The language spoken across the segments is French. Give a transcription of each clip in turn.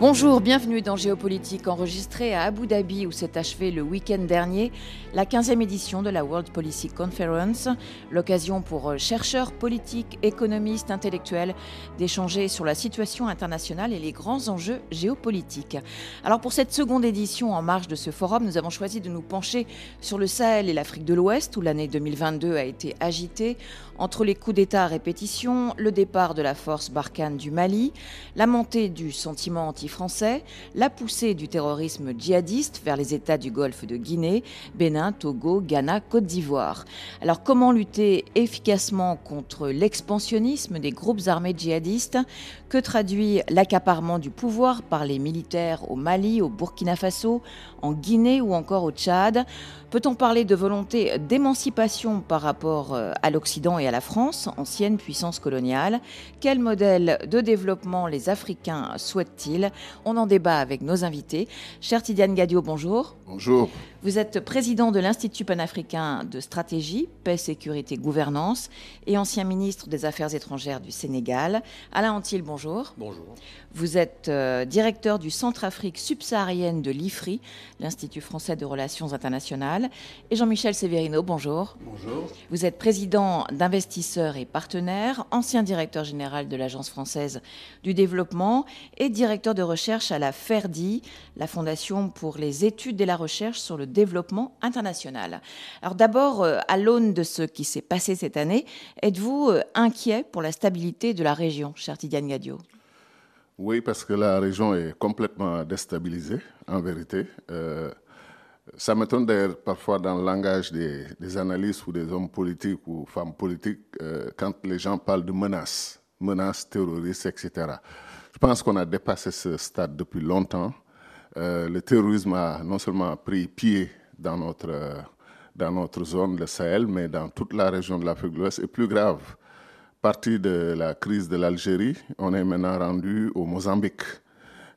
Bonjour, bienvenue dans Géopolitique, enregistré à Abu Dhabi où s'est achevé le week-end dernier la 15e édition de la World Policy Conference, l'occasion pour euh, chercheurs politiques, économistes, intellectuels d'échanger sur la situation internationale et les grands enjeux géopolitiques. Alors pour cette seconde édition en marge de ce forum, nous avons choisi de nous pencher sur le Sahel et l'Afrique de l'Ouest où l'année 2022 a été agitée entre les coups d'État à répétition, le départ de la force Barkhane du Mali, la montée du sentiment anti-français, la poussée du terrorisme djihadiste vers les États du Golfe de Guinée, Bénin, Togo, Ghana, Côte d'Ivoire. Alors comment lutter efficacement contre l'expansionnisme des groupes armés djihadistes? Que traduit l'accaparement du pouvoir par les militaires au Mali, au Burkina Faso, en Guinée ou encore au Tchad? Peut-on parler de volonté d'émancipation par rapport euh, à l'Occident et à la France, ancienne puissance coloniale? Quel modèle de développement les Africains souhaitent-ils? On en débat avec nos invités. Cher Tidiane Gadio, bonjour. Bonjour. Vous êtes président de l'Institut panafricain de stratégie, paix, sécurité, gouvernance et ancien ministre des Affaires étrangères du Sénégal. Alain Antil, bonjour. Bonjour. Vous êtes euh, directeur du Centre-Afrique subsaharienne de l'IFRI, l'Institut français de relations internationales. Et Jean-Michel Severino, bonjour. Bonjour. Vous êtes président d'investisseurs et partenaires, ancien directeur général de l'Agence française du développement et directeur de recherche à la FERDI, la Fondation pour les études et la recherche sur le développement international. Alors d'abord, euh, à l'aune de ce qui s'est passé cette année, êtes-vous euh, inquiet pour la stabilité de la région, cher Tidiane Gadio? Oui, parce que la région est complètement déstabilisée, en vérité. Euh, ça m'étonne d'ailleurs parfois dans le langage des, analystes ou des hommes politiques ou femmes politiques quand les gens parlent de menaces, menaces terroristes, etc. Je pense qu'on a dépassé ce stade depuis longtemps. Euh, le terrorisme a non seulement pris pied dans notre, euh, dans notre zone, le Sahel, mais dans toute la région de l'Afrique de l'Ouest. Et plus grave, partie de la crise de l'Algérie, on est maintenant rendu au Mozambique,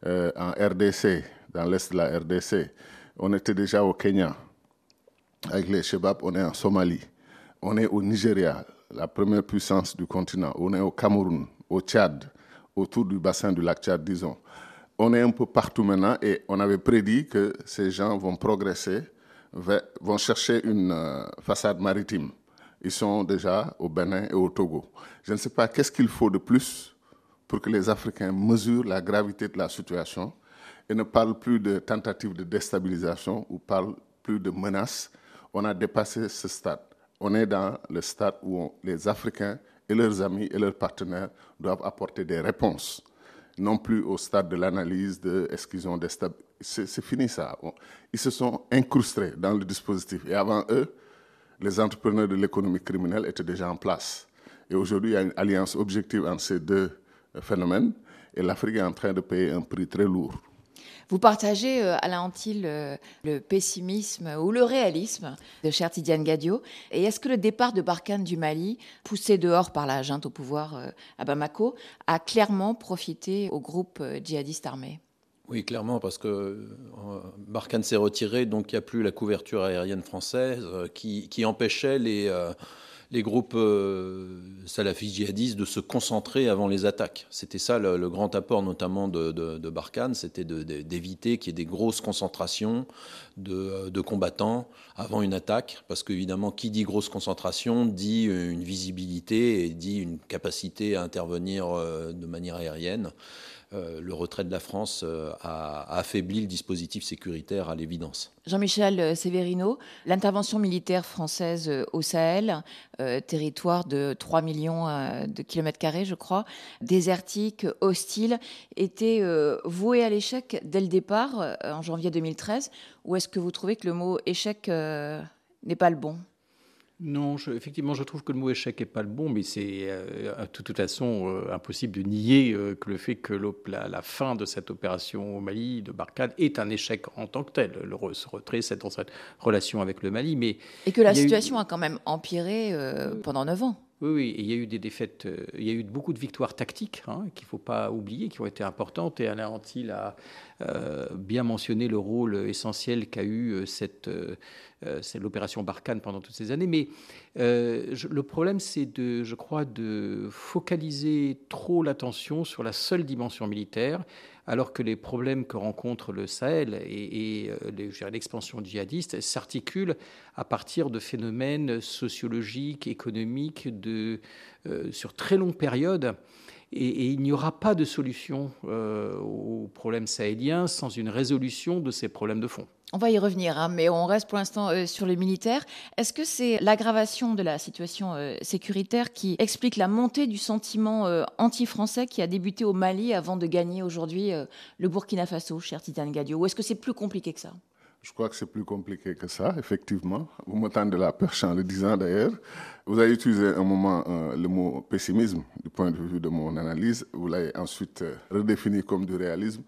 euh, en RDC, dans l'est de la RDC. On était déjà au Kenya. Avec les Shebab, on est en Somalie. On est au Nigeria, la première puissance du continent. On est au Cameroun, au Tchad, autour du bassin du lac Tchad, disons. On est un peu partout maintenant et on avait prédit que ces gens vont progresser, vont chercher une euh, façade maritime. Ils sont déjà au Bénin et au Togo. Je ne sais pas qu'est-ce qu'il faut de plus pour que les Africains mesurent la gravité de la situation et ne parlent plus de tentatives de déstabilisation ou parlent plus de menaces. On a dépassé ce stade. On est dans le stade où les Africains et leurs amis et leurs partenaires doivent apporter des réponses, non plus au stade de l'analyse de est-ce qu'ils ont déstabilisé. C'est fini ça. Ils se sont incrustés dans le dispositif. Et avant eux, les entrepreneurs de l'économie criminelle étaient déjà en place. Et aujourd'hui, il y a une alliance objective entre ces deux phénomènes. Et l'Afrique est en train de payer un prix très lourd. Vous partagez, euh, Alain Antil, euh, le pessimisme ou le réalisme de cher Tidiane Gadio. Et est-ce que le départ de Barkhane du Mali, poussé dehors par la junte au pouvoir euh, à Bamako, a clairement profité au groupe djihadiste armé? Oui, clairement, parce que euh, Barkhane s'est retiré, donc il n'y a plus la couverture aérienne française euh, qui, empêchait les, euh, les groupes euh, salafistes djihadistes de se concentrer avant les attaques. C'était ça le, grand apport, notamment de, Barkhane, c'était d'éviter qu'il y ait des grosses concentrations de, de, combattants avant une attaque, parce qu'évidemment, qui dit grosse concentration dit une visibilité et dit une capacité à intervenir de manière aérienne. Euh, le retrait de la France euh, a, affaibli le dispositif sécuritaire à l'évidence. Jean-Michel Severino, l'intervention militaire française au Sahel, euh, territoire de 3 millions de kilomètres carrés, je crois, désertique, hostile, était vouée à l'échec dès le départ, en janvier 2013, ou est-ce que vous trouvez que le mot échec n'est pas le bon? Non, je, effectivement, je trouve que le mot échec n'est pas le bon, mais c'est euh, de toute façon euh, impossible de nier euh, que le fait que la, la, fin de cette opération au Mali, de Barkhane, est un échec en tant que tel. Le ce retrait, cette, cette relation avec le Mali. Mais Et que la situation a, eu... a, quand même empiré pendant neuf ans. Oui, oui, et il y a eu des défaites, il y a eu beaucoup de victoires tactiques hein, qu'il ne faut pas oublier, qui ont été importantes. Et Alain Antil a euh, bien mentionné le rôle essentiel qu'a eu cette, c'est l'opération Barkhane pendant toutes ces années. Mais le problème, c'est de, je crois, de focaliser trop l'attention sur la seule dimension militaire alors que les problèmes que rencontre le Sahel et, l'expansion djihadiste s'articulent à partir de phénomènes sociologiques, économiques, de, sur très longue période. Et, il n'y aura pas de solution euh, aux problèmes sahéliens sans une résolution de ces problèmes de fond. On va y revenir, hein, mais on reste pour l'instant euh, sur les militaires. Est-ce que c'est l'aggravation de la situation euh, sécuritaire qui explique la montée du sentiment anti-français qui a débuté au Mali avant de gagner aujourd'hui le Burkina Faso, cher Titane Gadio? Ou est-ce que c'est plus compliqué que ça? Je crois que c'est plus compliqué que ça, effectivement. Vous me de la perche en le disant d'ailleurs. Vous avez utilisé un moment euh, le mot pessimisme du point de vue de mon analyse. Vous l'avez ensuite euh, redéfini comme du réalisme.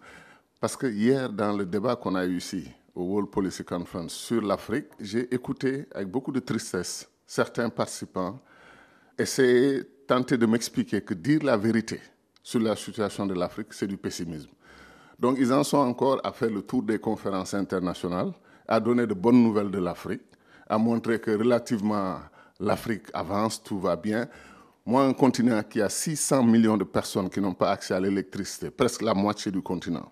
Parce que hier, dans le débat qu'on a eu ici, au World Policy Conference sur l'Afrique, j'ai écouté avec beaucoup de tristesse certains participants essayer, tenter de m'expliquer que dire la vérité sur la situation de l'Afrique, c'est du pessimisme. Donc ils en sont encore à faire le tour des conférences internationales, à donner de bonnes nouvelles de l'Afrique, à montrer que relativement l'Afrique avance, tout va bien. Moi, un continent qui a 600 millions de personnes qui n'ont pas accès à l'électricité, presque la moitié du continent,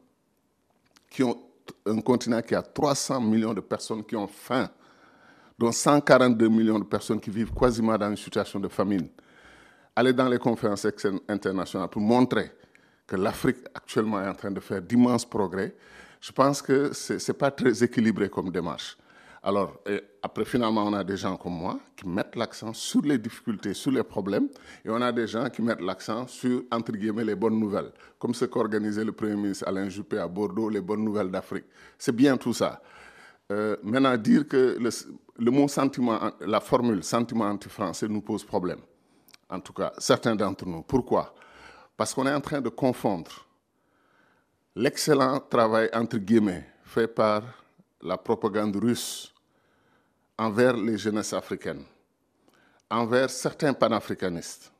qui ont un continent qui a 300 millions de personnes qui ont faim, dont 142 millions de personnes qui vivent quasiment dans une situation de famine. Aller dans les conférences internationales pour montrer que l'Afrique actuellement est en train de faire d'immenses progrès, je pense que ce n'est pas très équilibré comme démarche. Alors, après, finalement, on a des gens comme moi qui mettent l'accent sur les difficultés, sur les problèmes, et on a des gens qui mettent l'accent sur, entre guillemets, les bonnes nouvelles, comme ce qu'organisait le Premier ministre Alain Juppé à Bordeaux, les bonnes nouvelles d'Afrique. C'est bien tout ça. Euh, maintenant, dire que le, mot sentiment, la formule sentiment anti-français nous pose problème. En tout cas, certains d'entre nous. Pourquoi? Parce qu'on est en train de confondre l'excellent travail, entre guillemets, fait par la propagande russe envers les jeunesses africaines, envers certains panafricanistes,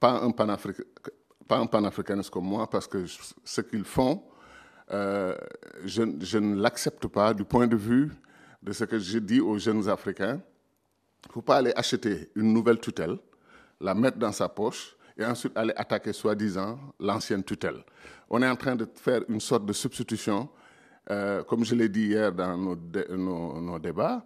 pas un, pas un panafricaniste comme moi, parce que ce qu'ils font, euh, je, ne l'accepte pas du point de vue de ce que je dis aux jeunes Africains. Il ne faut pas aller acheter une nouvelle tutelle, la mettre dans sa poche et ensuite aller attaquer soi-disant l'ancienne tutelle. On est en train de faire une sorte de substitution, euh, comme je l'ai dit hier dans nos, débats,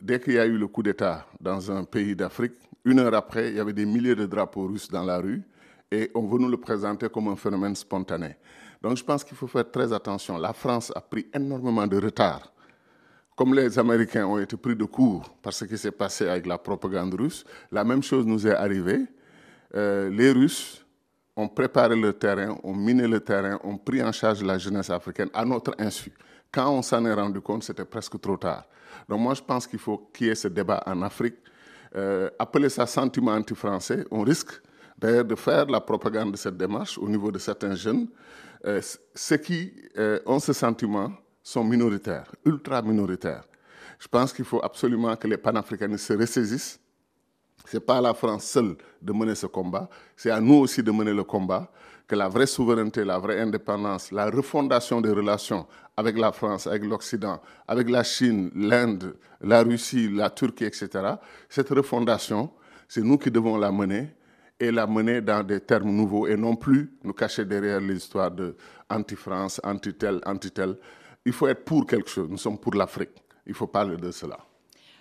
dès qu'il y a eu le coup d'État dans un pays d'Afrique, une heure après, il y avait des milliers de drapeaux russes dans la rue et on veut nous le présenter comme un phénomène spontané. Donc je pense qu'il faut faire très attention. La France a pris énormément de retard. Comme les Américains ont été pris de court par ce qui s'est passé avec la propagande russe, la même chose nous est arrivée. Euh, les Russes ont préparé le terrain, ont miné le terrain, ont pris en charge la jeunesse africaine à notre insu. Quand on s'en est rendu compte, c'était presque trop tard. Donc moi, je pense qu'il faut qu'il y ait ce débat en Afrique. Euh, appeler ça sentiment anti-français, on risque d'ailleurs de faire la propagande de cette démarche au niveau de certains jeunes. Euh, ceux qui ont ce sentiment sont minoritaires, ultra minoritaires. Je pense qu'il faut absolument que les panafricanistes se ressaisissent ce n'est pas à la France seule de mener ce combat, c'est à nous aussi de mener le combat, que la vraie souveraineté, la vraie indépendance, la refondation des relations avec la France, avec l'Occident, avec la Chine, l'Inde, la Russie, la Turquie, etc., cette refondation, c'est nous qui devons la mener et la mener dans des termes nouveaux et non plus nous cacher derrière l'histoire de anti-France, anti-tel, anti-tel. Il faut être pour quelque chose. Nous sommes pour l'Afrique. Il faut parler de cela.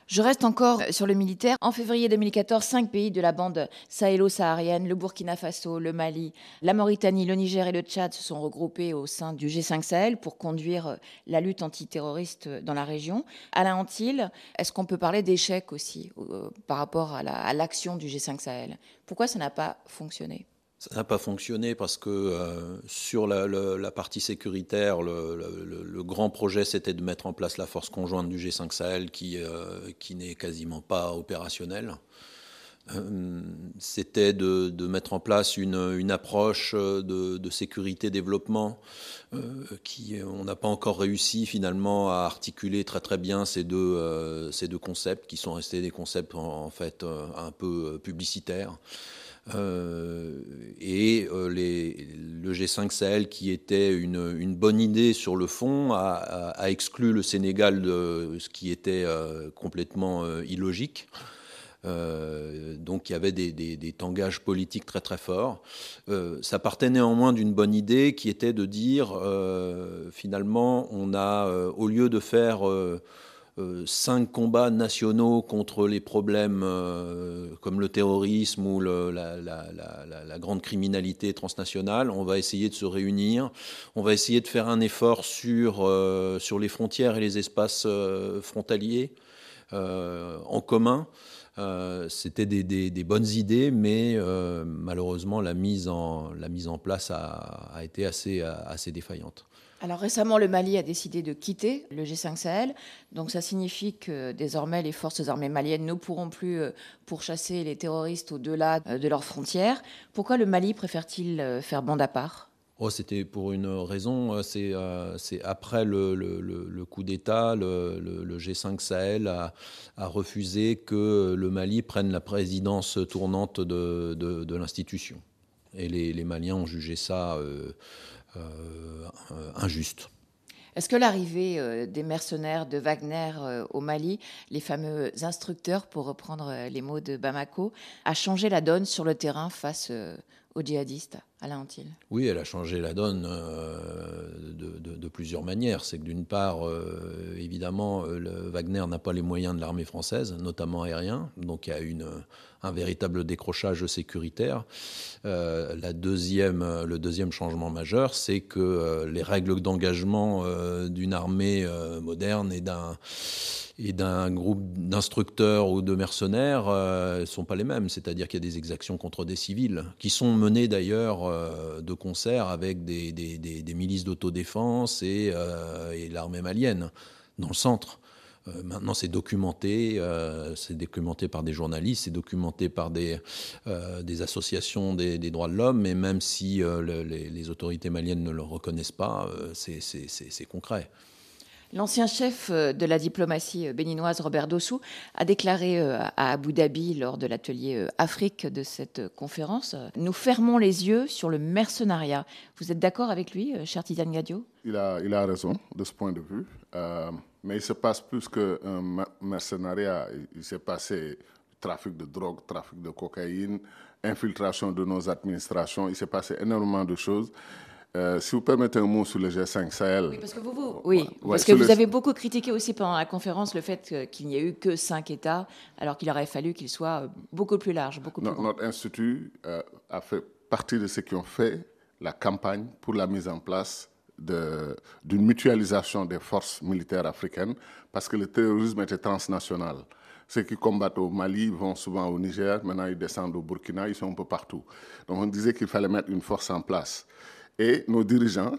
Je reste encore sur le militaire. En février 2014, cinq pays de la bande sahélo-saharienne, le Burkina Faso, le Mali, la Mauritanie, le Niger et le Tchad se sont regroupés au sein du G5 Sahel pour conduire la lutte antiterroriste dans la région. Alain Antil, est-ce qu'on peut parler d'échec aussi euh, par rapport à l'action du G5 Sahel? Pourquoi ça n'a pas fonctionné? Ça n'a pas fonctionné parce que euh, sur la, partie sécuritaire, le, grand projet, c'était de mettre en place la force conjointe du G5 Sahel euh, qui n'est quasiment pas opérationnelle. C'était de, mettre en place une, approche de, sécurité-développement qui, on n'a pas encore réussi finalement à articuler très très bien ces deux, ces deux concepts qui sont restés des concepts en fait un peu publicitaires. Euh, et euh, le G5 Sahel, qui était une, bonne idée sur le fond, a, exclu le Sénégal de ce qui était euh, complètement illogique. Euh, donc il y avait des, tangages politiques très très forts. Euh, ça partait néanmoins d'une bonne idée qui était de dire euh, finalement on a au lieu de faire cinq combats nationaux contre les problèmes comme le terrorisme ou la, grande criminalité transnationale. On va essayer de se réunir. On va essayer de faire un effort sur, sur les frontières et les espaces frontaliers en commun. C'était des, bonnes idées, mais malheureusement, la mise en, la mise en place a, été assez, assez défaillante. Alors récemment, le Mali a décidé de quitter le G5 Sahel. Donc ça signifie que désormais, les forces armées maliennes ne pourront plus euh, pourchasser les terroristes au-delà euh, de leurs frontières. Pourquoi le Mali préfère-t-il euh, faire bande à part? Oh, C'était pour une raison, c'est après le, coup d'État, le, G5 Sahel a, refusé que le Mali prenne la présidence tournante de, l'institution. Et les, Maliens ont jugé ça euh, injuste. Est-ce que l'arrivée euh, des mercenaires de Wagner euh, au Mali, les fameux instructeurs, pour reprendre les mots de Bamako, a changé la donne sur le terrain face aux djihadistes, Oui, elle a changé la donne de, plusieurs manières. C'est que d'une part, évidemment, le Wagner n'a pas les moyens de l'armée française, notamment aérien, donc il y a une un véritable décrochage sécuritaire. Euh, la deuxième, le deuxième changement majeur, c'est que euh, les règles d'engagement euh, d'une armée moderne et d'un et d'un groupe d'instructeurs ou de mercenaires ne sont pas les mêmes. C'est-à-dire qu'il y a des exactions contre des civils, qui sont menées d'ailleurs de concert avec des, milices d'autodéfense et, et l'armée malienne dans le centre. Euh, maintenant, c'est documenté, euh, c'est documenté par des journalistes, c'est documenté par euh, des associations des, droits de l'homme, mais même si les, autorités maliennes ne le reconnaissent pas, c'est concret. L'ancien chef de la diplomatie béninoise, Robert Dossou, a déclaré à Abu Dhabi lors de l'atelier Afrique de cette conférence Nous fermons les yeux sur le mercenariat. Vous êtes d'accord avec lui, cher Tidiane Gadio? Il a, il a raison de ce point de vue. Mais il se passe plus qu'un mercenariat. Il s'est passé trafic de drogue, trafic de cocaïne, infiltration de nos administrations. Il s'est passé énormément de choses. Euh, si vous permettez un mot sur le G5 Sahel. Oui, parce que vous, oui, parce que vous avez beaucoup critiqué aussi pendant la conférence le fait qu'il n'y ait eu que cinq États, alors qu'il aurait fallu qu'il soit beaucoup plus large, beaucoup plus Notre institut euh, a fait partie de ceux qui ont fait la campagne pour la mise en place d'une mutualisation des forces militaires africaines parce que le terrorisme était transnational. Ceux qui combattent au Mali vont souvent au Niger, maintenant ils descendent au Burkina, ils sont un peu partout. Donc on disait qu'il fallait mettre une force en place. Et nos dirigeants,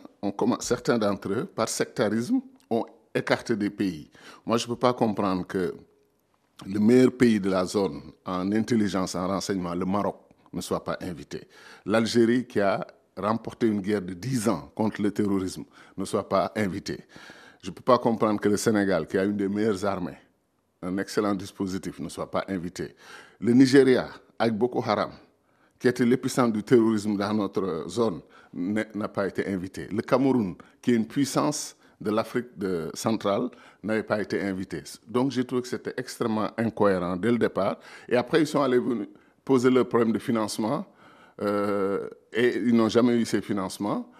certains d'entre eux, par sectarisme, ont écarté des pays. Moi, je ne peux pas comprendre que le meilleur pays de la zone en intelligence, en renseignement, le Maroc, ne soit pas invité. L'Algérie, qui a remporter une guerre de 10 ans contre le terrorisme ne soit pas invité. Je ne peux pas comprendre que le Sénégal, qui a une des meilleures armées, un excellent dispositif, ne soit pas invité. Le Nigeria, avec Boko Haram, qui était l'épicentre du terrorisme dans notre zone, n'a pas été invité. Le Cameroun, qui est une puissance de l'Afrique centrale, n'avait pas été invité. Donc j'ai trouvé que c'était extrêmement incohérent dès le départ. Et après, ils sont allés poser le problème de financement euh, et ils n'ont jamais eu ces financements.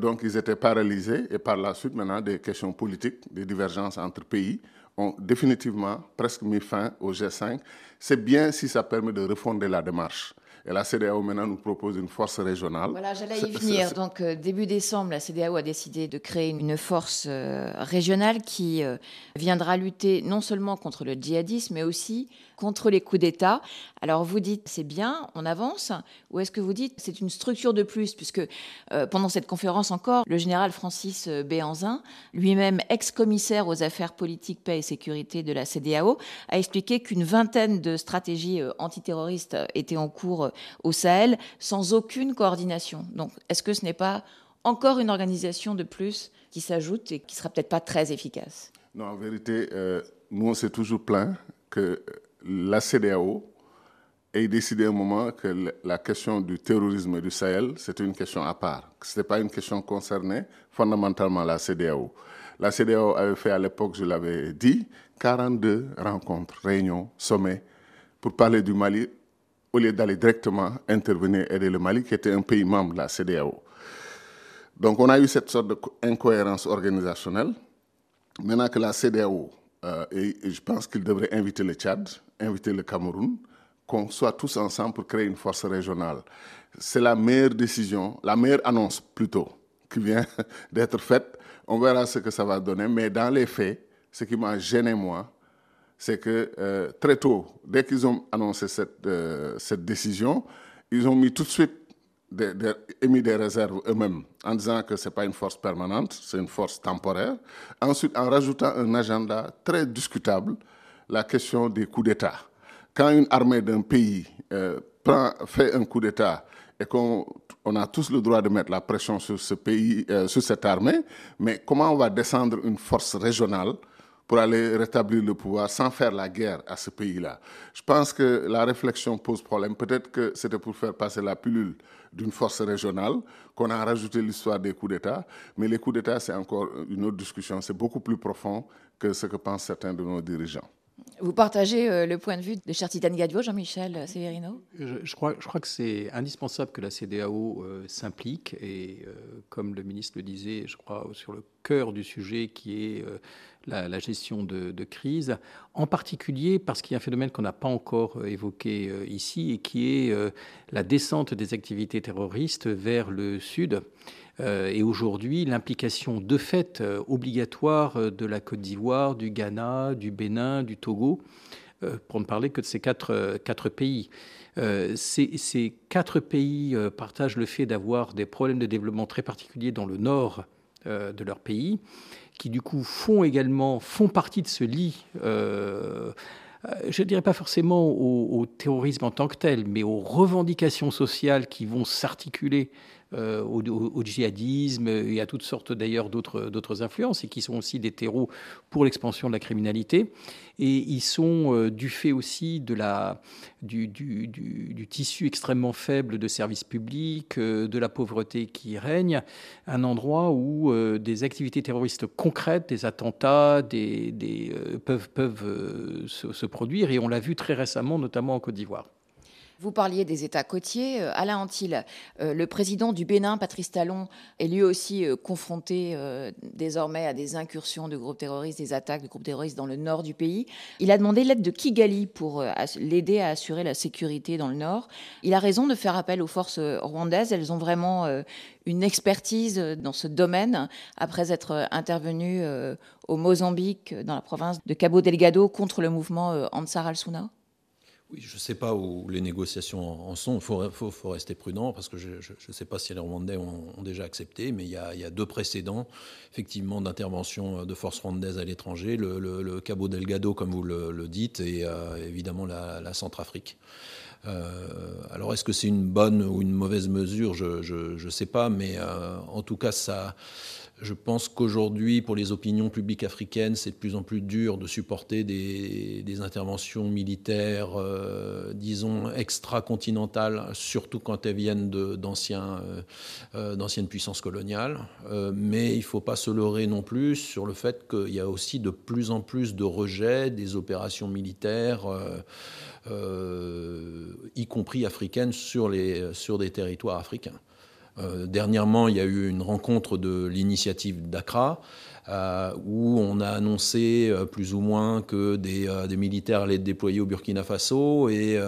Donc, ils étaient paralysés. Et par la suite, maintenant, des questions politiques, des divergences entre pays ont définitivement presque mis fin au G5. C'est bien si ça permet de refonder la démarche. Et la CDAO maintenant nous propose une force régionale. Voilà, j'allais y venir. Donc euh, début décembre, la CDAO a décidé de créer une force euh, régionale qui euh, viendra lutter non seulement contre le djihadisme, mais aussi contre les coups d'État. Alors vous dites c'est bien, on avance, ou est-ce que vous dites c'est une structure de plus, puisque pendant cette conférence encore, le général Francis Béanzin, lui-même ex-commissaire aux affaires politiques, paix et sécurité de la CDAO, a expliqué qu'une vingtaine de stratégies antiterroristes étaient en cours au Sahel sans aucune coordination. Donc, est-ce que ce n'est pas encore une organisation de plus qui s'ajoute et qui sera peut-être pas très efficace? Non, en vérité, euh, nous, on s'est toujours plaint que la CDAO ait décidé à un moment que la question du terrorisme du Sahel, c'était une question à part. Ce n'était pas une question concernée fondamentalement la CDAO. La CDAO avait fait à l'époque, je l'avais dit, 42 rencontres, réunions, sommets pour parler du Mali au lieu d'aller directement intervenir aider le Mali, qui était un pays membre de la CDAO. Donc on a eu cette sorte d'incohérence organisationnelle. Maintenant que la CDAO, euh, et, je pense qu'il devrait inviter le Tchad, inviter le Cameroun, qu'on soit tous ensemble pour créer une force régionale. C'est la meilleure décision, la meilleure annonce plutôt, qui vient d'être faite. On verra ce que ça va donner, mais dans les faits, ce qui m'a gêné moi, c'est que euh, très tôt, dès qu'ils ont annoncé cette, euh, cette décision, ils ont mis tout de suite des, émis des réserves eux-mêmes en disant que ce n'est pas une force permanente, c'est une force temporaire. Ensuite, en rajoutant un agenda très discutable, la question des coups d'État. Quand une armée d'un pays euh, fait un coup d'État et qu'on on a tous le droit de mettre la pression sur ce pays, sur cette armée, mais comment on va descendre une force régionale pour aller rétablir le pouvoir sans faire la guerre à ce pays-là. Je pense que la réflexion pose problème. Peut-être que c'était pour faire passer la pilule d'une force régionale qu'on a rajouté l'histoire des coups d'État. Mais les coups d'État, c'est encore une autre discussion. C'est beaucoup plus profond que ce que pensent certains de nos dirigeants. Vous partagez euh, le point de vue de Chartitane Gadio, Jean-Michel Severino? Je, crois, je crois que c'est indispensable que la CDAO euh, s'implique et, euh, comme le ministre le disait, je crois, sur le cœur du sujet qui est la, gestion de, crise, en particulier parce qu'il y a un phénomène qu'on n'a pas encore évoqué ici et qui est la descente des activités terroristes vers le sud. Euh, et aujourd'hui, l'implication de fait euh, obligatoire euh, de la Côte d'Ivoire, du Ghana, du Bénin, du Togo, pour ne parler que de ces quatre, pays. Ces, quatre pays partagent le fait d'avoir des problèmes de développement très particuliers dans le nord de leur pays, qui du coup font également font partie de ce lit je ne dirais pas forcément au, terrorisme en tant que tel, mais aux revendications sociales qui vont s'articuler euh, au, djihadisme et à toutes sortes d'ailleurs d'autres influences et qui sont aussi des terreaux pour l'expansion de la criminalité. Et ils sont euh, du fait aussi de la, du, tissu extrêmement faible de services publics, euh, de la pauvreté qui règne, un endroit où des activités terroristes concrètes, des attentats, des peuvent, peuvent se produire. Et on l'a vu très récemment, notamment en Côte d'Ivoire. Vous parliez des États côtiers. Euh, Alain Antil, euh, le président du Bénin, Patrice Talon, est lui aussi euh, confronté désormais à des incursions de groupes terroristes, des attaques de groupes terroristes dans le nord du pays. Il a demandé l'aide de Kigali pour l'aider à assurer la sécurité dans le nord. Il a raison de faire appel aux forces rwandaises. Elles ont vraiment une expertise dans ce domaine après être intervenues au Mozambique, dans la province de Cabo Delgado, contre le mouvement Ansar al-Sunna oui, je ne sais pas où les négociations en sont. Il faut, rester prudent parce que je ne sais pas si les Rwandais ont, déjà accepté, mais il y, a, deux précédents, effectivement, d'intervention de forces rwandaises à l'étranger le, Cabo Delgado, comme vous le, dites, et euh, évidemment la, Centrafrique. Euh, alors, est-ce que c'est une bonne ou une mauvaise mesure? Je ne sais pas, mais euh, en tout cas, ça je pense qu'aujourd'hui, pour les opinions publiques africaines, c'est de plus en plus dur de supporter des, interventions militaires, euh, disons, extra-continentales, surtout quand elles viennent euh, d'anciennes puissances coloniales. Euh, mais il ne faut pas se leurrer non plus sur le fait qu'il y a aussi de plus en plus de rejets des opérations militaires. y compris africaines, sur des territoires africains. Dernièrement, il y a eu une rencontre de l'initiative d'Accra. où on a annoncé plus ou moins que des, militaires allaient être déployés au Burkina Faso. Et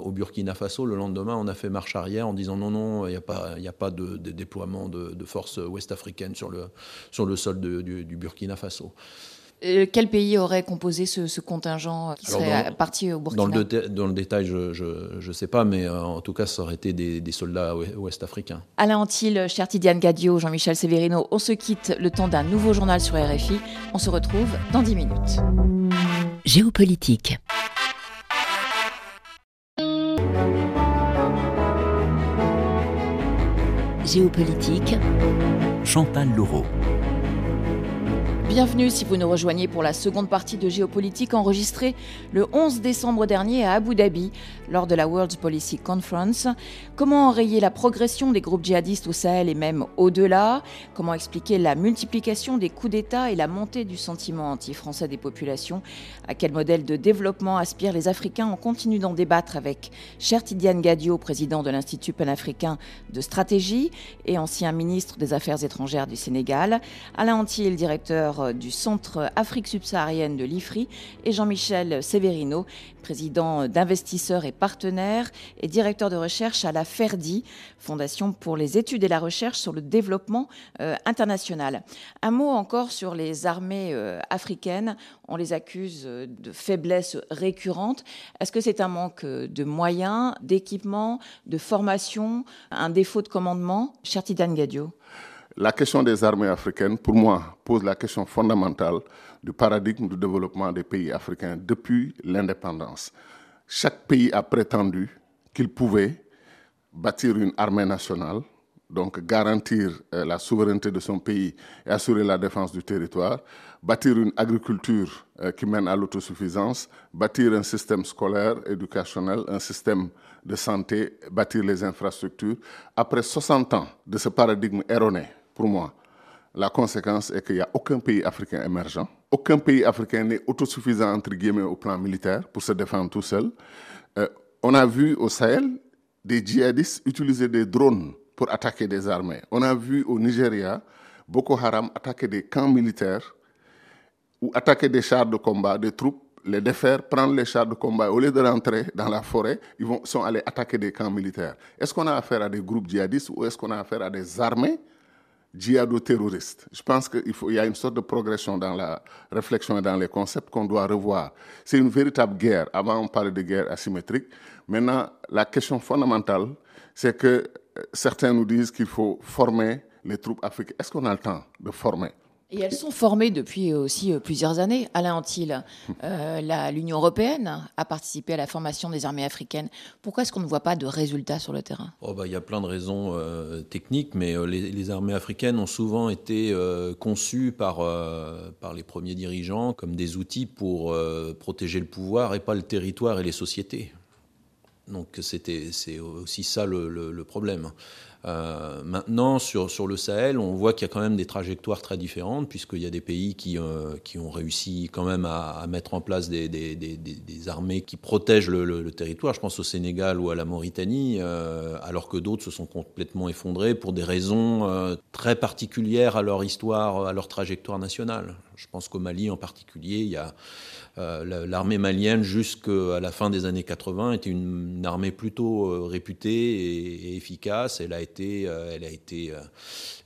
au Burkina Faso, le lendemain, on a fait marche arrière en disant non, non, il n'y a pas, de, déploiement de, forces ouest-africaines sur le, sol du Burkina Faso. Euh, quel pays aurait composé ce, contingent qui serait parti au Burkina dans le, dans le détail, je ne sais pas, mais euh, en tout cas, ça aurait été des, soldats ouest-africains. Alain Antil, cher Tidiane Gadio, Jean-Michel Severino, on se quitte le temps d'un nouveau journal sur RFI. On se retrouve dans 10 minutes. Géopolitique. Géopolitique. Chantal Laureau. Bienvenue si vous nous rejoignez pour la seconde partie de Géopolitique enregistrée le 11 décembre dernier à Abu Dhabi lors de la World Policy Conference. Comment enrayer la progression des groupes djihadistes au Sahel et même au-delà? Comment expliquer la multiplication des coups d'État et la montée du sentiment anti-français des populations? À quel modèle de développement aspirent les Africains? On continue d'en débattre avec Cher Tidiane Gadio, président de l'Institut panafricain de stratégie et ancien ministre des Affaires étrangères du Sénégal, Alain Antil, directeur du Centre Afrique subsaharienne de l'IFRI, et Jean-Michel Severino, président d'investisseurs et partenaires et directeur de recherche à la FERDI, Fondation pour les études et la recherche sur le développement euh, international. Un mot encore sur les armées euh, africaines. On les accuse euh, de faiblesses récurrentes. Est-ce que c'est un manque de moyens, d'équipement, de formation, un défaut de commandement Cher Tidane Gadio? La question des armées africaines, pour moi, pose la question fondamentale du paradigme du développement des pays africains depuis l'indépendance. Chaque pays a prétendu qu'il pouvait bâtir une armée nationale, donc garantir euh, la souveraineté de son pays et assurer la défense du territoire, bâtir une agriculture euh, qui mène à l'autosuffisance, bâtir un système scolaire, éducationnel, un système de santé, bâtir les infrastructures. Après 60 ans de ce paradigme erroné, pour moi, la conséquence est qu'il n'y a aucun pays africain émergent. Aucun pays africain n'est autosuffisant, entre guillemets, au plan militaire pour se défendre tout seul. Euh, on a vu au Sahel des djihadistes utiliser des drones pour attaquer des armées. On a vu au Nigeria Boko Haram attaquer des camps militaires ou attaquer des chars de combat, des troupes, les défaire, prendre les chars de combat. Au lieu de rentrer dans la forêt, ils sont allés attaquer des camps militaires. Est-ce qu'on a affaire à des groupes djihadistes ou est-ce qu'on a affaire à des armées? Djihado-terroristes. Je pense qu'il y a une sorte de progression dans la réflexion et dans les concepts qu'on doit revoir. C'est une véritable guerre. Avant, on parlait de guerre asymétrique. Maintenant, la question fondamentale, c'est que euh, certains nous disent qu'il faut former les troupes africaines. Est-ce qu'on a le temps de former? Et elles sont formées depuis aussi euh, plusieurs années. Alain Antil, euh, l'Union européenne a participé à la formation des armées africaines. Pourquoi est-ce qu'on ne voit pas de résultats sur le terrain? Oh bah, Il y a plein de raisons euh, techniques, mais les, armées africaines ont souvent été conçues par, par les premiers dirigeants comme des outils pour protéger le pouvoir et pas le territoire et les sociétés. Donc c'est aussi ça le problème. Euh, maintenant, sur, sur le Sahel, on voit qu'il y a quand même des trajectoires très différentes, puisqu'il y a des pays qui, euh, qui ont réussi quand même à, mettre en place des, des, des, des, armées qui protègent le, le, territoire. Je pense au Sénégal ou à la Mauritanie, euh, alors que d'autres se sont complètement effondrés pour des raisons très particulières à leur histoire, à leur trajectoire nationale. Je pense qu'au Mali en particulier, il y a euh, l'armée malienne, jusqu'à la fin des années 80, était une, armée plutôt euh, réputée et, efficace. Elle a été, euh, elle a été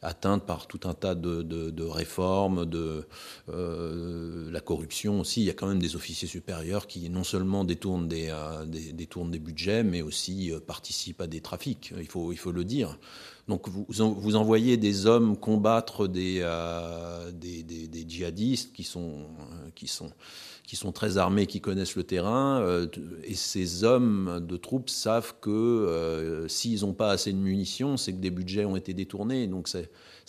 atteinte par tout un tas de, réformes, de la corruption aussi. Il y a quand même des officiers supérieurs qui non seulement détournent des, détournent des budgets, mais aussi participent à des trafics. Il faut, il faut le dire. Donc vous, vous envoyez des hommes combattre des, des, des, djihadistes qui sont, qui sont qui sont très armés, qui connaissent le terrain, euh, et ces hommes de troupes savent que euh, s'ils n'ont pas assez de munitions, c'est que des budgets ont été détournés. Donc ça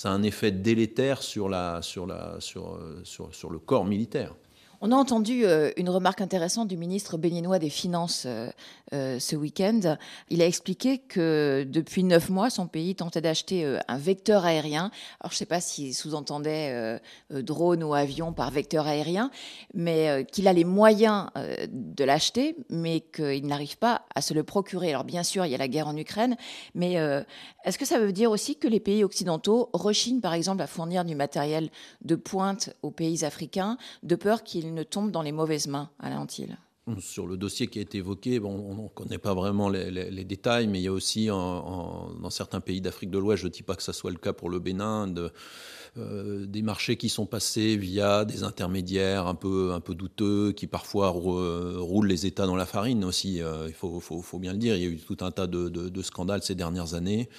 a un effet délétère sur, la, sur, la, sur, sur, sur le corps militaire. On a entendu euh, une remarque intéressante du ministre béninois des Finances euh, euh, ce week-end. Il a expliqué que depuis neuf mois, son pays tentait d'acheter un vecteur aérien. Alors, je ne sais pas s'il sous-entendait drone ou avion par vecteur aérien, mais qu'il a les moyens de l'acheter, mais qu'il n'arrive pas à se le procurer. Alors, bien sûr, il y a la guerre en Ukraine, mais est-ce que ça veut dire aussi que les pays occidentaux rechignent, par exemple, à fournir du matériel de pointe aux pays africains, de peur qu'ils ne tombe dans les mauvaises mains à l'Antille sur le dossier qui a été évoqué, on ne connaît pas vraiment les, détails, mais il y a aussi dans certains pays d'Afrique de l'Ouest, je ne dis pas que ce soit le cas pour le Bénin, euh, des marchés qui sont passés via des intermédiaires un peu, un peu douteux, qui parfois roulent les États dans la farine aussi. Euh, il faut, bien le dire. Il y a eu tout un tas de, scandales ces dernières années.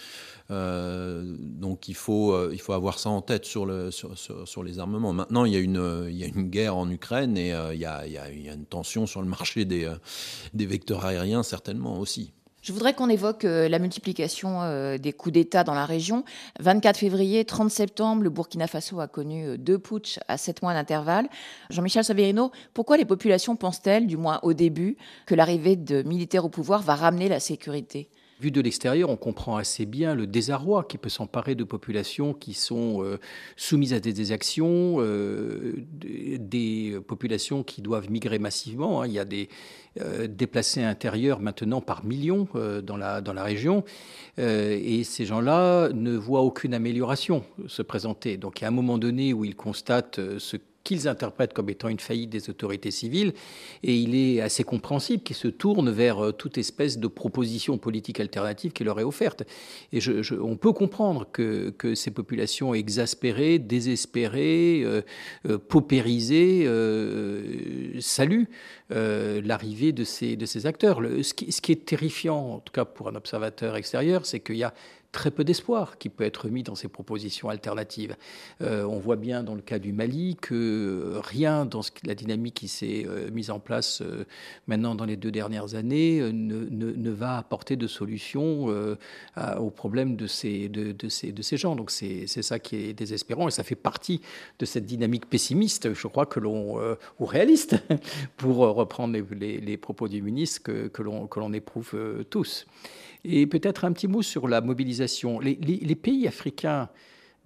Euh, donc il faut, il faut avoir ça en tête sur, le, sur, sur, les armements. Maintenant, il y, a une, il y a une guerre en Ukraine et il, y a, il, y a, une tension sur le marché des, des vecteurs aériens, certainement aussi. Je voudrais qu'on évoque euh, la multiplication euh, des coups d'État dans la région. 24 février, 30 septembre, le Burkina Faso a connu euh, deux putsch à sept mois d'intervalle. Jean-Michel Saverino, pourquoi les populations pensent-elles, du moins au début, que l'arrivée de militaires au pouvoir va ramener la sécurité? Vu de l'extérieur, on comprend assez bien le désarroi qui peut s'emparer de populations qui sont euh, soumises à des exactions, euh, des populations qui doivent migrer massivement. Hein. Il y a des euh, déplacés intérieurs maintenant par millions dans, la, dans la région. et ces gens-là ne voient aucune amélioration se présenter. Donc, a un moment donné où ils constatent ce qu'ils interprètent comme étant une faillite des autorités civiles, et il est assez compréhensible qu'ils se tournent vers euh, toute espèce de proposition politique alternative qui leur est offerte. Et je, on peut comprendre que, ces populations exaspérées, désespérées, euh, euh paupérisées, euh, saluent l'arrivée de ces, de ces acteurs. Le, ce, qui, ce qui est terrifiant, en tout cas pour un observateur extérieur, c'est qu'il y a très peu d'espoir qui peut être mis dans ces propositions alternatives. Euh, on voit bien dans le cas du Mali que rien dans la dynamique qui s'est euh, mise en place euh, maintenant dans les deux dernières années ne, va apporter de solution au problème de ces, gens. Donc c'est ça qui est désespérant et ça fait partie de cette dynamique pessimiste, je crois, que l'on, ou réaliste, pour reprendre les, propos du ministre, que l'on éprouve tous. Et peut-être un petit mot sur la mobilisation. Les, pays africains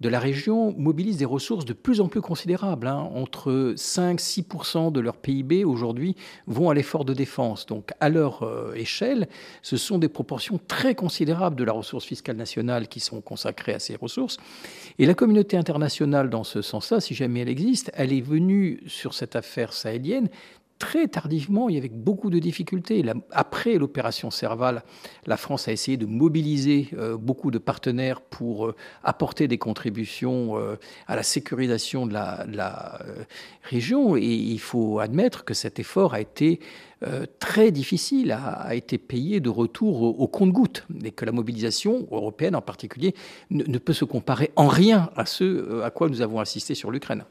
de la région mobilisent des ressources de plus en plus considérables. Hein. Entre 5-6% de leur PIB aujourd'hui vont à l'effort de défense. Donc à leur euh, échelle, ce sont des proportions très considérables de la ressource fiscale nationale qui sont consacrées à ces ressources. Et la communauté internationale, dans ce sens-là, si jamais elle existe, elle est venue sur cette affaire sahélienne très tardivement et avec beaucoup de difficultés. Après l'opération Serval, la France a essayé de mobiliser euh, beaucoup de partenaires pour euh, apporter des contributions euh, à la sécurisation de la, région. Et il faut admettre que cet effort a été très difficile, a, été payé de retour au, compte-goutte, et que la mobilisation européenne en particulier ne peut se comparer en rien à ce à quoi nous avons assisté sur l'Ukraine.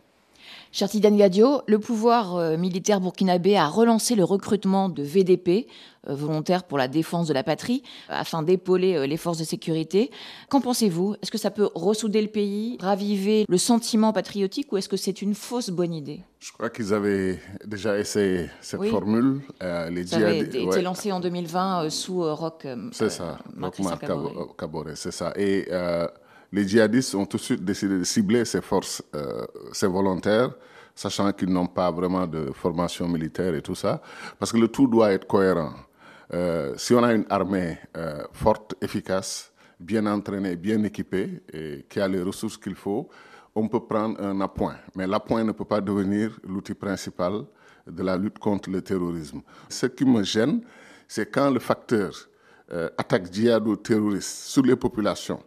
Chertidane Gadio, le pouvoir euh, militaire burkinabé a relancé le recrutement de VDP, euh, volontaires pour la défense de la patrie, euh, afin d'épauler les forces de sécurité. Qu'en pensez-vous? Est-ce que ça peut ressouder le pays, raviver le sentiment patriotique, ou est-ce que c'est une fausse bonne idée? Je crois qu'ils avaient déjà essayé cette formule. les ça avait été, lancé en 2020 sous Roch. c'est ça, Roch Kabore, c'est ça. Et les djihadistes ont tout de suite décidé de cibler ces forces, euh, ces volontaires, sachant qu'ils n'ont pas vraiment de formation militaire et tout ça, parce que le tout doit être cohérent. Euh, si on a une armée euh, forte, efficace, bien entraînée, bien équipée, et qui a les ressources qu'il faut, on peut prendre un appoint. Mais l'appoint ne peut pas devenir l'outil principal de la lutte contre le terrorisme. Ce qui me gêne, c'est quand le facteur attaque djihado-terroriste sur les populations,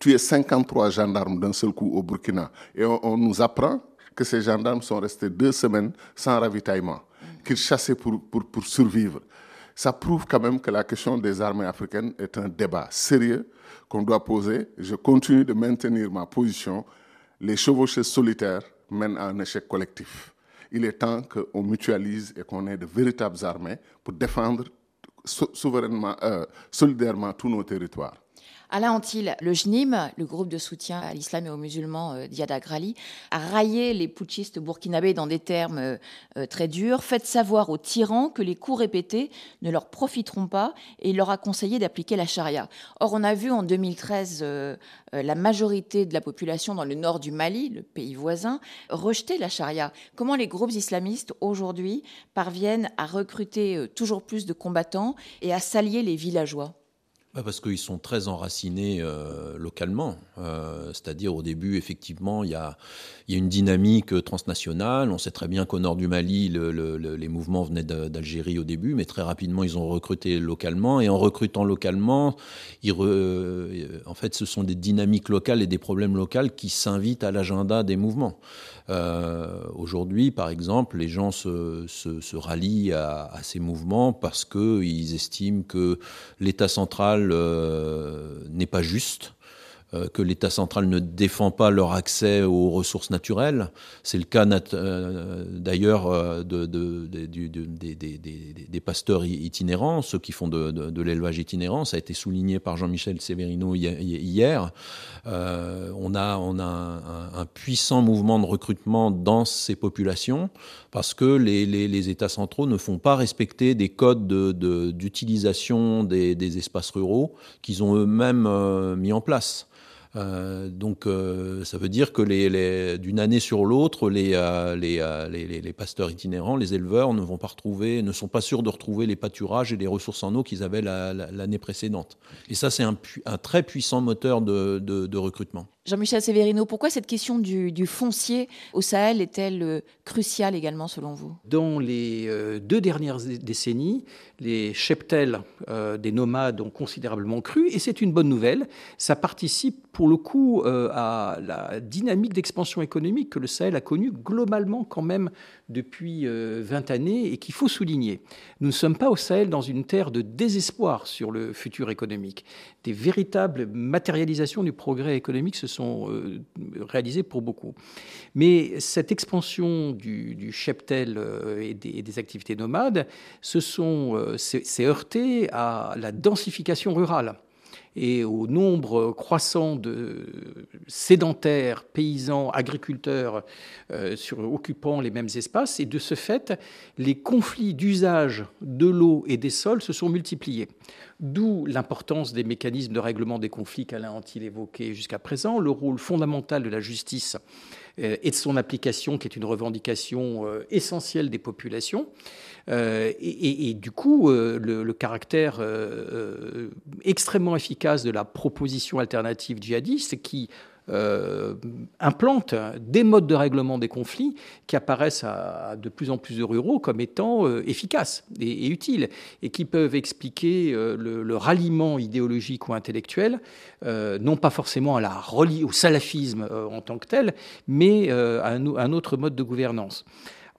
tué 53 gendarmes d'un seul coup au Burkina. Et on, nous apprend que ces gendarmes sont restés deux semaines sans ravitaillement, qu'ils chassaient pour, pour, pour survivre. Ça prouve quand même que la question des armées africaines est un débat sérieux qu'on doit poser. Je continue de maintenir ma position. Les chevauchés solitaires mènent à un échec collectif. Il est temps qu'on mutualise et qu'on ait de véritables armées pour défendre souverainement, euh, solidairement tous nos territoires. Alain Antil, le JNIM, le groupe de soutien à l'islam et aux musulmans euh, a raillé les putschistes burkinabés dans des termes euh, euh, très durs. Faites savoir aux tyrans que les coups répétés ne leur profiteront pas et il leur a conseillé d'appliquer la charia. Or, on a vu en 2013 la majorité de la population dans le nord du Mali, le pays voisin, rejeter la charia. Comment les groupes islamistes aujourd'hui parviennent à recruter toujours plus de combattants et à s'allier les villageois? Parce qu'ils sont très enracinés euh, localement. Euh, c'est-à-dire au début, effectivement, il y a, y a, une dynamique transnationale. On sait très bien qu'au nord du Mali, les mouvements venaient d'Algérie au début, mais très rapidement, ils ont recruté localement. Et en recrutant localement, en fait, ce sont des dynamiques locales et des problèmes locaux qui s'invitent à l'agenda des mouvements. Euh, aujourd'hui, par exemple, les gens se, se, se rallient à, à, ces mouvements parce qu'ils estiment que l'État central euh, n'est pas juste que l'État central ne défend pas leur accès aux ressources naturelles. C'est le cas euh, d'ailleurs euh, de, de, des pasteurs itinérants, ceux qui font de, l'élevage itinérant. Ça a été souligné par Jean-Michel Severino hier. on a, on a un, puissant mouvement de recrutement dans ces populations parce que les, États centraux ne font pas respecter des codes d'utilisation des, espaces ruraux qu'ils ont eux-mêmes mis en place. Euh, donc euh, ça veut dire que les, d'une année sur l'autre, les, euh, les, les, pasteurs itinérants, les éleveurs ne vont pas retrouver, ne sont pas sûrs de retrouver les pâturages et les ressources en eau qu'ils avaient l'année précédente. Et ça, c'est un, un, très puissant moteur de, de, recrutement. Jean-Michel Severino, pourquoi cette question du, foncier au Sahel est-elle cruciale également selon vous? Dans les deux dernières décennies, les cheptels des nomades ont considérablement cru et c'est une bonne nouvelle. Ça participe pour le coup euh, à la dynamique d'expansion économique que le Sahel a connue globalement quand même depuis 20 euh, années et qu'il faut souligner. Nous ne sommes pas au Sahel dans une terre de désespoir sur le futur économique. Des véritables matérialisations du progrès économique se sont euh, réalisées pour beaucoup. Mais cette expansion du, cheptel et des, activités nomades s'est heurtée à la densification rurale et au nombre croissant de sédentaires, paysans, agriculteurs euh, occupant les mêmes espaces. Et de ce fait, les conflits d'usage de l'eau et des sols se sont multipliés. D'où l'importance des mécanismes de règlement des conflits qu'Alain Antil évoquait jusqu'à présent, le rôle fondamental de la justice euh, et de son application, qui est une revendication euh, essentielle des populations. Euh, et, du coup, euh, le, caractère euh, extrêmement efficace de la proposition alternative djihadiste qui implante des modes de règlement des conflits qui apparaissent à, de plus en plus de ruraux comme étant efficaces et, utiles et qui peuvent expliquer le, ralliement idéologique ou intellectuel, non pas forcément au salafisme en tant que tel, mais à un autre mode de gouvernance.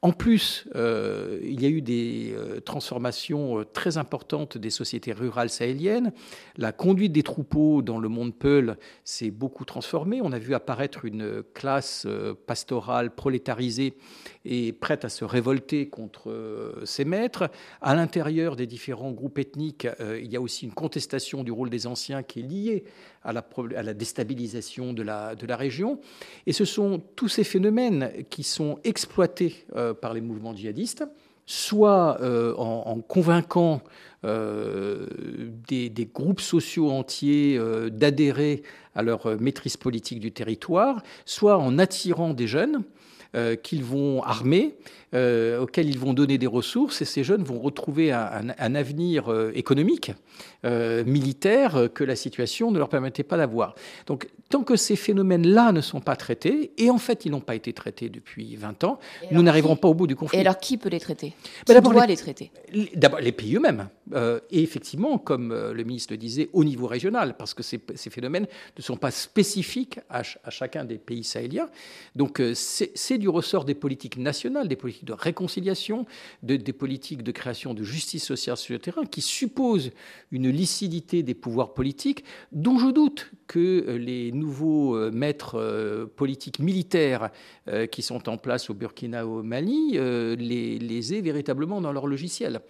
En plus, euh, il y a eu des euh, transformations euh, très importantes des sociétés rurales sahéliennes. La conduite des troupeaux dans le monde Peul s'est beaucoup transformée. On a vu apparaître une classe pastorale prolétarisée et prête à se révolter contre ses maîtres. À l'intérieur des différents groupes ethniques, il y a aussi une contestation du rôle des anciens qui est liée à la, déstabilisation de la, région. Et ce sont tous ces phénomènes qui sont exploités euh, par les mouvements djihadistes, soit euh, en, convainquant euh, des, groupes sociaux entiers d'adhérer à leur maîtrise politique du territoire, soit en attirant des jeunes qu'ils vont armer euh, auxquels ils vont donner des ressources et ces jeunes vont retrouver un, avenir euh, économique, euh, militaire, que la situation ne leur permettait pas d'avoir. Donc tant que ces phénomènes-là ne sont pas traités, et en fait ils n'ont pas été traités depuis 20 ans, nous n'arriverons pas au bout du conflit. Et alors qui peut les traiter? Qui doit les, traiter? D'abord les pays eux-mêmes. et effectivement, comme le ministre le disait, au niveau régional, parce que ces, ces phénomènes ne sont pas spécifiques à, à chacun des pays sahéliens. Donc c'est du ressort des politiques nationales, des politiques de réconciliation, de, des politiques de création de justice sociale sur le terrain, qui supposent une lucidité des pouvoirs politiques, dont je doute que euh, les nouveaux euh, maîtres euh, politiques militaires qui sont en place au Burkina ou au Mali les, les aient véritablement dans leur logiciel.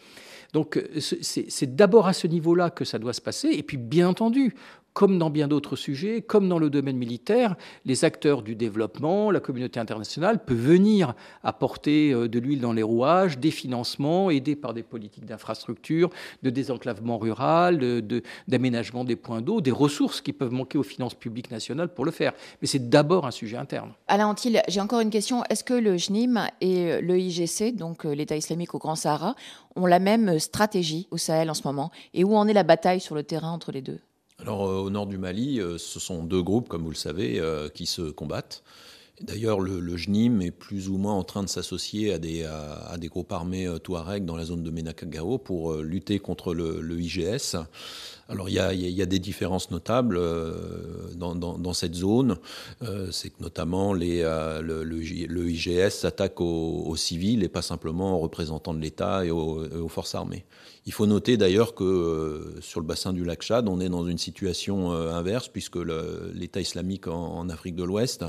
Donc c'est d'abord à ce niveau-là que ça doit se passer. Et puis, bien entendu, comme dans bien d'autres sujets, comme dans le domaine militaire, les acteurs du développement, la communauté internationale peut venir apporter euh, de l'huile dans les rouages, des financements, aidés par des politiques d'infrastructure, de désenclavement rural, d'aménagement des points d'eau, des ressources qui peuvent manquer aux finances publiques nationales pour le faire. Mais c'est d'abord un sujet interne. Alain Antil, j'ai encore une question. Est-ce que le JNIM et le IGC, donc euh, l'État islamique au Grand Sahara, ont la même stratégie au Sahel en ce moment? Et où en est la bataille sur le terrain entre les deux? Alors euh, au nord du Mali, euh, ce sont deux groupes, comme vous le savez, euh, qui se combattent. D'ailleurs, le, le, est plus ou moins en train de s'associer à des, à, groupes armés Touareg dans la zone de Menakagao pour lutter contre le, IGS. Alors il y, a, des différences notables dans, dans, dans cette zone. C'est que notamment le, IGS s'attaque aux, civils et pas simplement aux représentants de l'État et, aux, forces armées. Il faut noter d'ailleurs que euh, sur le bassin du lac Tchad, on est dans une situation euh, inverse puisque l'État islamique en, Afrique de l'Ouest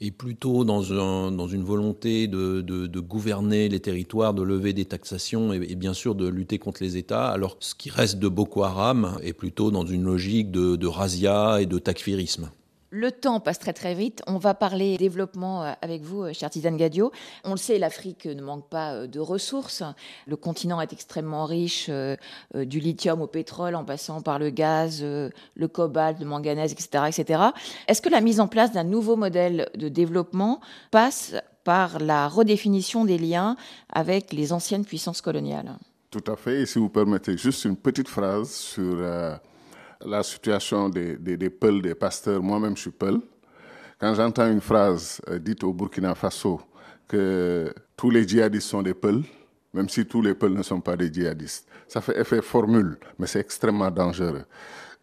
est plutôt dans, un, dans une volonté de, de, gouverner les territoires, de lever des taxations et, et, bien sûr de lutter contre les États, alors ce qui reste de Boko Haram est plutôt dans une logique de, de razzia et de takfirisme. Le temps passe très très vite. On va parler développement euh, avec vous, euh, cher Tizane Gadio. On le sait, l'Afrique ne manque pas euh, de ressources. Le continent est extrêmement riche, du lithium au pétrole, en passant par le gaz, le cobalt, le manganèse, etc., etc. Est-ce que la mise en place d'un nouveau modèle de développement passe par la redéfinition des liens avec les anciennes puissances coloniales? Tout à fait. Et si vous permettez juste une petite phrase sur la situation des, des, des Peuls, des pasteurs, moi-même je suis Peul. Quand j'entends une phrase euh, dite au Burkina Faso que tous les djihadistes sont des Peuls, même si tous les Peuls ne sont pas des djihadistes, ça fait effet formule, mais c'est extrêmement dangereux.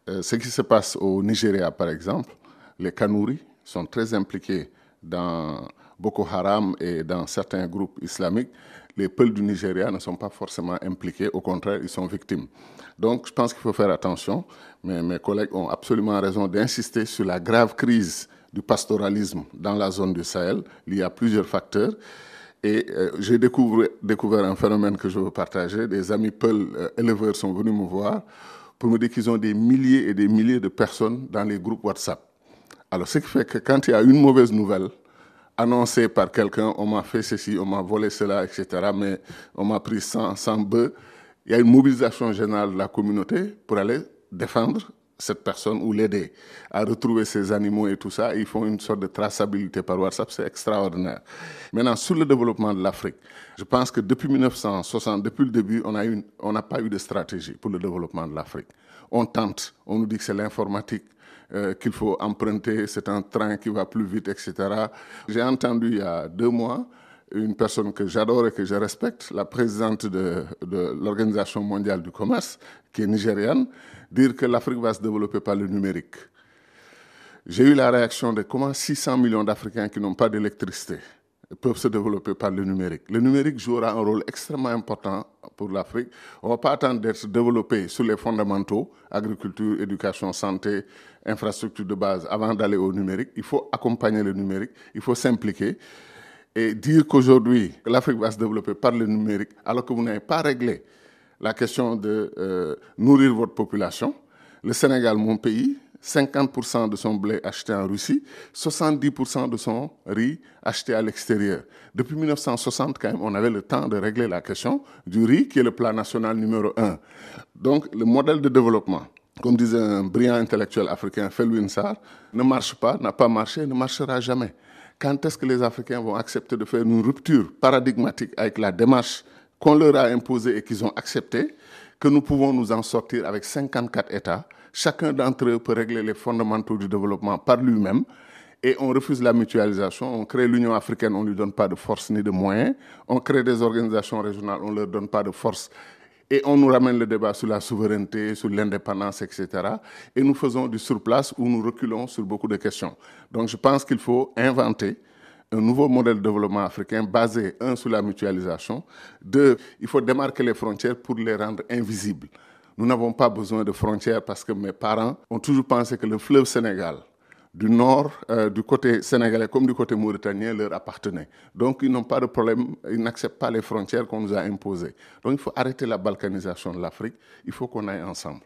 Euh, ce qui se passe au Nigeria, par exemple, les Kanouris sont très impliqués dans Boko Haram et dans certains groupes islamiques les Peuls du Nigeria ne sont pas forcément impliqués, au contraire, ils sont victimes. Donc, je pense qu'il faut faire attention, mes collègues ont absolument raison d'insister sur la grave crise du pastoralisme dans la zone du Sahel. Y a plusieurs facteurs. Et euh, j'ai découvert, un phénomène que je veux partager. Des amis Peuls euh, éleveurs sont venus me voir pour me dire qu'ils ont des milliers et des milliers de personnes dans les groupes WhatsApp. Alors, ce qui fait que quand il y a une mauvaise nouvelle, annoncé par quelqu'un, on m'a fait ceci, on m'a volé cela, etc. Mais on m'a pris sans, sans bœuf. Il y a une mobilisation générale de la communauté pour aller défendre cette personne ou l'aider à retrouver ses animaux et tout ça. Ils font une sorte de traçabilité par WhatsApp, c'est extraordinaire. Maintenant, sur le développement de l'Afrique, je pense que depuis 1960, depuis le début, on n'a pas eu de stratégie pour le développement de l'Afrique. On tente, on nous dit que c'est l'informatique, euh, qu'il faut emprunter, c'est un train qui va plus vite, etc. J'ai entendu il y a deux mois une personne que j'adore et que je respecte, la présidente de, l'Organisation mondiale du commerce, qui est nigériane, dire que l'Afrique va se développer par le numérique. J'ai eu la réaction de comment 600 millions d'Africains qui n'ont pas d'électricité peuvent se développer par le numérique. Le numérique jouera un rôle extrêmement important pour l'Afrique. On ne va pas attendre d'être développé sur les fondamentaux, agriculture, éducation, santé, infrastructure de base, avant d'aller au numérique. Il faut accompagner le numérique, il faut s'impliquer et dire qu'aujourd'hui, l'Afrique va se développer par le numérique, alors que vous n'avez pas réglé la question de euh, nourrir votre population. Le Sénégal, mon pays, 50% de son blé acheté en Russie, 70% de son riz acheté à l'extérieur. Depuis 1960, quand même, on avait le temps de régler la question du riz, qui est le plat national numéro un. Donc, le modèle de développement, comme disait un brillant intellectuel africain, Felwin Sarr, ne marche pas, n'a pas marché, ne marchera jamais. Quand est-ce que les Africains vont accepter de faire une rupture paradigmatique avec la démarche qu'on leur a imposée et qu'ils ont acceptée, que nous pouvons nous en sortir avec 54 États Chacun d'entre eux peut régler les fondamentaux du développement par lui-même. Et on refuse la mutualisation. On crée l'Union africaine, on ne lui donne pas de force ni de moyens. On crée des organisations régionales, on ne leur donne pas de force. Et on nous ramène le débat sur la souveraineté, sur l'indépendance, etc. Et nous faisons du surplace où nous reculons sur beaucoup de questions. Donc je pense qu'il faut inventer un nouveau modèle de développement africain basé, un, sur la mutualisation, deux, il faut démarquer les frontières pour les rendre invisibles. Nous n'avons pas besoin de frontières parce que mes parents ont toujours pensé que le fleuve Sénégal, du nord, euh, du côté sénégalais comme du côté mauritanien, leur appartenait. Donc ils n'ont pas de problème, ils n'acceptent pas les frontières qu'on nous a imposées. Donc il faut arrêter la balkanisation de l'Afrique, il faut qu'on aille ensemble.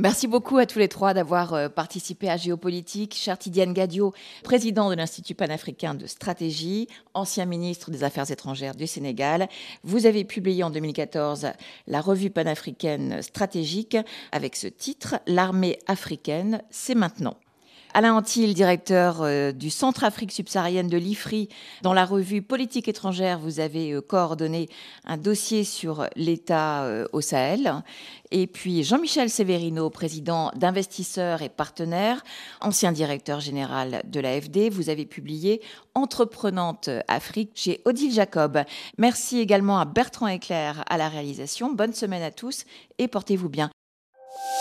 Merci beaucoup à tous les trois d'avoir euh, participé à Géopolitique. Cher Tidiane Gadio, président de l'Institut panafricain de stratégie, ancien ministre des Affaires étrangères du Sénégal, vous avez publié en 2014 la revue panafricaine stratégique avec ce titre L'armée africaine, c'est maintenant. Alain Antil, directeur euh, du Centre Afrique subsaharienne de l'IFRI, dans la revue Politique étrangère, vous avez euh, coordonné un dossier sur l'État euh, au Sahel. Et puis Jean-Michel Severino, président d'Investisseurs et Partenaires, ancien directeur général de l'AFD, vous avez publié Entreprenante Afrique chez Odile Jacob. Merci également à Bertrand Eclair à la réalisation. Bonne semaine à tous et portez-vous bien.